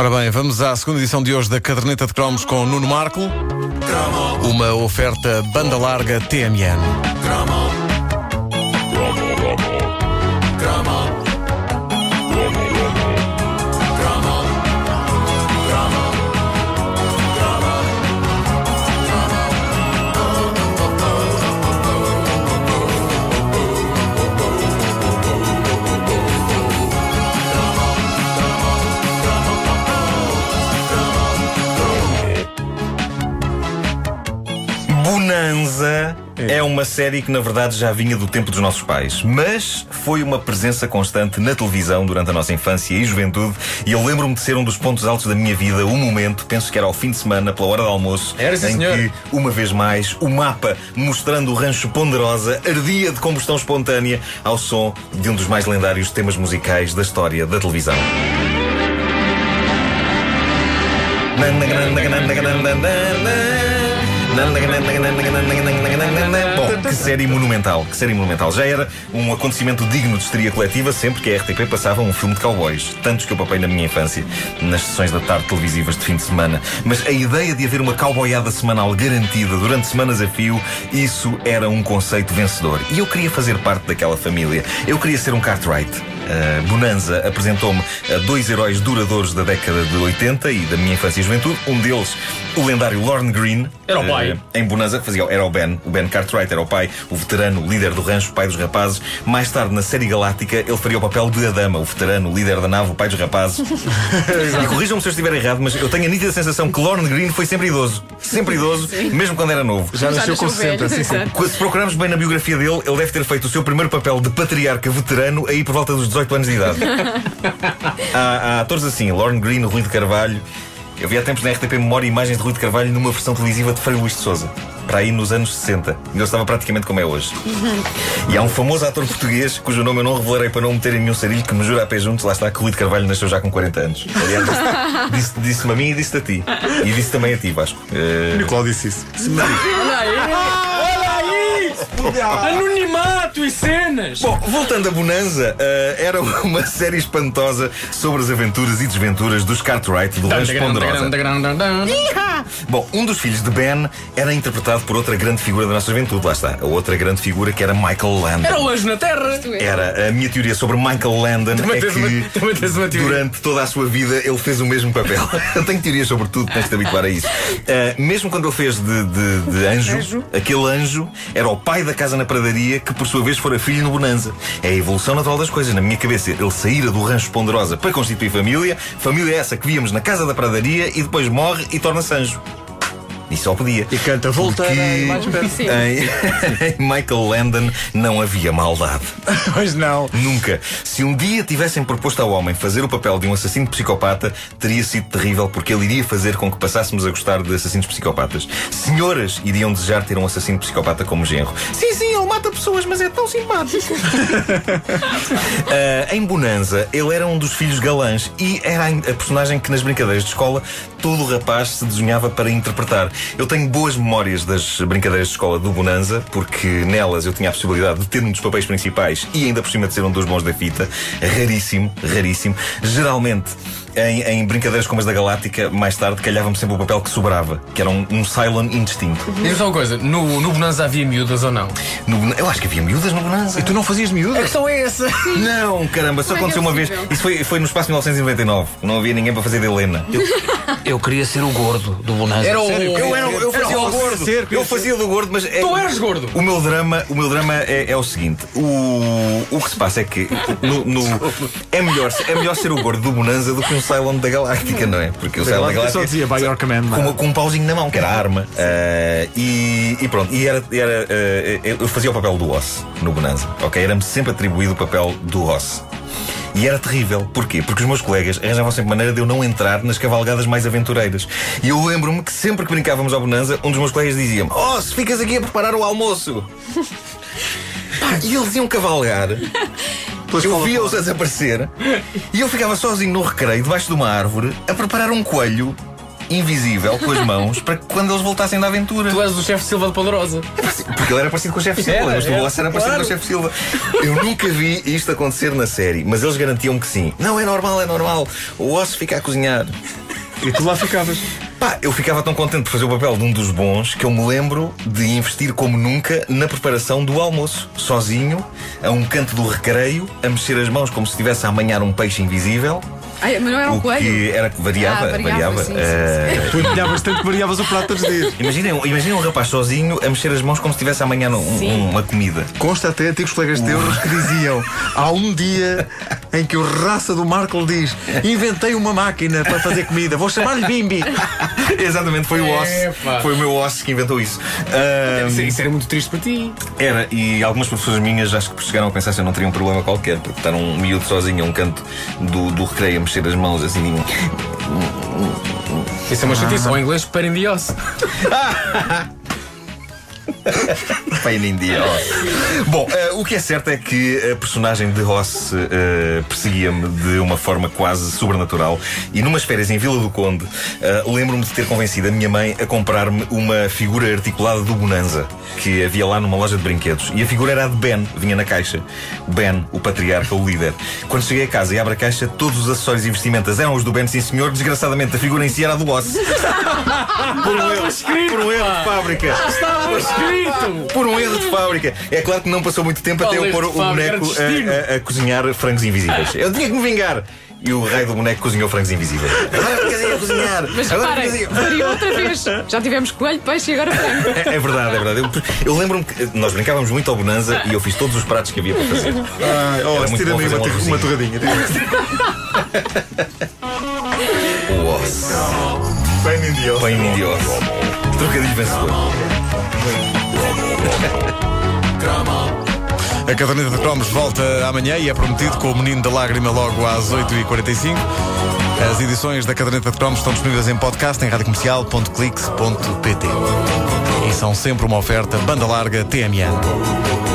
Ora bem, vamos à segunda edição de hoje da Caderneta de Cromos com Nuno Marco. Uma oferta banda larga TMN. É uma série que na verdade já vinha do tempo dos nossos pais, mas foi uma presença constante na televisão durante a nossa infância e juventude. E eu lembro-me de ser um dos pontos altos da minha vida, um momento, penso que era ao fim de semana, pela hora do almoço, Era, em senhor. que, uma vez mais, o mapa mostrando o rancho Ponderosa ardia de combustão espontânea ao som de um dos mais lendários temas musicais da história da televisão. Que série monumental, que série monumental. Já era um acontecimento digno de histeria coletiva sempre que a RTP passava um filme de cowboys. Tantos que eu papei na minha infância, nas sessões da tarde televisivas de fim de semana. Mas a ideia de haver uma cowboyada semanal garantida durante semanas a fio, isso era um conceito vencedor. E eu queria fazer parte daquela família. Eu queria ser um Cartwright. Uh, Bonanza apresentou-me a dois heróis duradouros da década de 80 e da minha infância e juventude. Um deles, o lendário Lorne Green. Era o pai. Uh, em Bonanza fazia, era o Ben. O Ben Cartwright era o pai, o veterano, o líder do rancho, pai dos rapazes. Mais tarde, na série Galáctica, ele faria o papel de Adama, o veterano, o líder da nave, o pai dos rapazes. e corrijam-me se eu estiver errado, mas eu tenho a nítida sensação que Lorne Green foi sempre idoso. Sempre idoso, mesmo quando era novo. Já nasceu com nasceu 60, velho, sim, sim. exato. Se procurarmos bem na biografia dele, ele deve ter feito o seu primeiro papel de patriarca veterano aí por volta dos 18 anos de idade. há, há atores assim, Lorne Green, Rui de Carvalho. Eu vi há tempos na RTP Memória imagens de Rui de Carvalho numa versão televisiva de Frei Luís de Souza. Para aí nos anos 60. E ele estava praticamente como é hoje. E há um famoso ator português, cujo nome eu não revelarei para não meter em nenhum sarilho, que me jura a pé juntos, lá está, que Rui de Carvalho nasceu já com 40 anos. Aliás, disse- disse- disse-me a mim e disse-te a ti. E disse também a ti, Vasco. Eh, Nicolau disse isso. Aí! Anonimato e cenas! Bom, voltando a Bonanza, eh, era uma série espantosa sobre as aventuras e desventuras dos Cartwright do Rancho Ponderosa. Bom, um dos filhos de Ben era interpretado por outra grande figura da nossa juventude, lá está. A outra grande figura que era Michael Landon. Era o anjo na terra! Era a minha teoria sobre Michael Landon Também é que uma- durante toda a sua vida ele fez o mesmo papel. Eu tenho teorias sobre tudo, tens de te habituar a isso. Ah, mesmo quando ele fez de, de- de anjo, aquele anjo era o pai da casa na pradaria que por sua vez fora filho no Bonanza. É a evolução natural das coisas. Na minha cabeça, ele saíra do rancho Ponderosa para constituir família, família essa que víamos na casa da pradaria e depois morre e torna-se anjo. E só podia. E canta voltarei Porque em, em Michael Landon não havia maldade. Pois não. Nunca. Se um dia tivessem proposto ao homem fazer o papel de um assassino psicopata, teria sido terrível porque ele iria fazer com que passássemos a gostar de assassinos psicopatas. Senhoras iriam desejar ter um assassino psicopata como genro. Sim, sim, ele mata pessoas, mas é tão simpático. Ah, em Bonanza, ele era um dos filhos galãs e era a personagem que nas brincadeiras de escola todo rapaz se desenhava para interpretar. Eu tenho boas memórias das brincadeiras de escola do Bonanza, porque nelas eu tinha a possibilidade de ter um dos papéis principais e ainda por cima de ser um dos bons da fita. Raríssimo, raríssimo. Geralmente. Em, em brincadeiras como as da Galáctica, mais tarde calhava-me sempre o papel que sobrava, que era um, um Cylon indistinto. Diz-me só uma coisa: no, no Bonanza havia miúdas ou não? No eu acho que havia miúdas no Bonanza. E tu não fazias de A questão é essa! Não, caramba, só é aconteceu é uma vez. Isso foi, foi no espaço de 1999. Não havia ninguém para fazer de Helena. Eu queria ser o gordo do Bonanza. Era o. Eu, era, eu era fazia o gordo. Eu fazia do gordo, mas. é- Tu eras gordo. O meu drama, o meu drama é, é o seguinte: o, o que se passa é que no, no- é, melhor, é melhor ser o gordo do Bonanza do que um Cylon da Galáctica, não é? Porque o Cylon da Eu Galáctica. só dizia by your command. com, com um pauzinho na mão, que era a arma. Ah, e, e pronto, e era, era, ah, eu fazia o papel do Oss no Bonanza, ok? Era-me sempre atribuído o papel do Oss. E era terrível. Porquê? Porque os meus colegas arranjavam sempre maneira de eu não entrar nas cavalgadas mais aventureiras. E eu lembro-me que sempre que brincávamos ao Bonanza, um dos meus colegas dizia-me: Oh, se ficas aqui a preparar o almoço. Pá, e eles iam cavalgar. Eu via-os a desaparecer e eu ficava sozinho no recreio, debaixo de uma árvore, a preparar um coelho invisível com as mãos para que quando eles voltassem da aventura. Tu és o chefe Silva de Poderosa. Porque ele era parecido com o chefe Silva. Mas o era, Boss era parecido claro. com o chefe Silva. Eu nunca vi isto acontecer na série, mas eles garantiam que sim. Não, é normal, é normal. O osso fica a cozinhar. E tu lá ficavas. Pá, eu ficava tão contente por fazer o papel de um dos bons que eu me lembro de investir como nunca na preparação do almoço, sozinho, a um canto do recreio, a mexer as mãos como se estivesse a amanhar um peixe invisível. Ai, mas não era um o coelho. que era variava, Ah, variava, sim, sim, Eh, Tu empenhavas tanto que variavas o prato todos os dias. Imaginem, imaginem um rapaz sozinho a mexer as mãos como se estivesse a amanhar um- Sim. uma comida. Consta até antigos colegas teus que diziam: há um dia em que o raça do Marco diz: inventei uma máquina para fazer comida, vou chamar-lhe Bimbi. Exatamente, foi o Oss. Foi o meu Oss que inventou isso. Isso, isso era muito triste para ti. Era, e algumas professoras minhas acho que chegaram a pensar se eu não teria um problema qualquer, porque estar um miúdo sozinho a um canto do, do recreio a mexer as mãos assim. Isso é uma chatice. Ou em inglês, parem de osso. Pain in the Oss. Bom, eh, o que é certo é que a personagem de Ross eh, perseguia-me de uma forma quase sobrenatural e numas férias em Vila do Conde eh, lembro-me de ter convencido a minha mãe a comprar-me uma figura articulada do Bonanza que havia lá numa loja de brinquedos e a figura era a de Ben, vinha na caixa. Ben, o patriarca, o líder. Quando cheguei a casa e abro a caixa, todos os acessórios e vestimentas eram os do Ben, sim senhor. Desgraçadamente, a figura em si era a do Boss. por um erro, por um erro de fábrica. Estava escrito! Por um erro de fábrica. É claro que não passou muito tempo Qual até eu pôr o fábrica? Boneco a, a- a cozinhar frangos invisíveis. Eu tinha que me vingar. E o rei do boneco cozinhou frangos invisíveis. Agora ficas a cozinhar. Mas Agora reparem, varia outra vez. Já tivemos coelho, peixe e agora frango. É, é verdade, é verdade. Eu, eu lembro-me que nós brincávamos muito ao Bonanza e eu fiz todos os pratos que havia para fazer. Ai, oh, tira-me bom uma, um uma arrozinho. torradinha. O osso. Bem indioso. Bem indioso. Trocadilho vencedor. A caderneta de cromos volta amanhã e é prometido com o Menino da Lágrima logo às 8h45. As edições da caderneta de cromos estão disponíveis em podcast em radiocomercial.clix.pt e são sempre uma oferta banda larga TMN.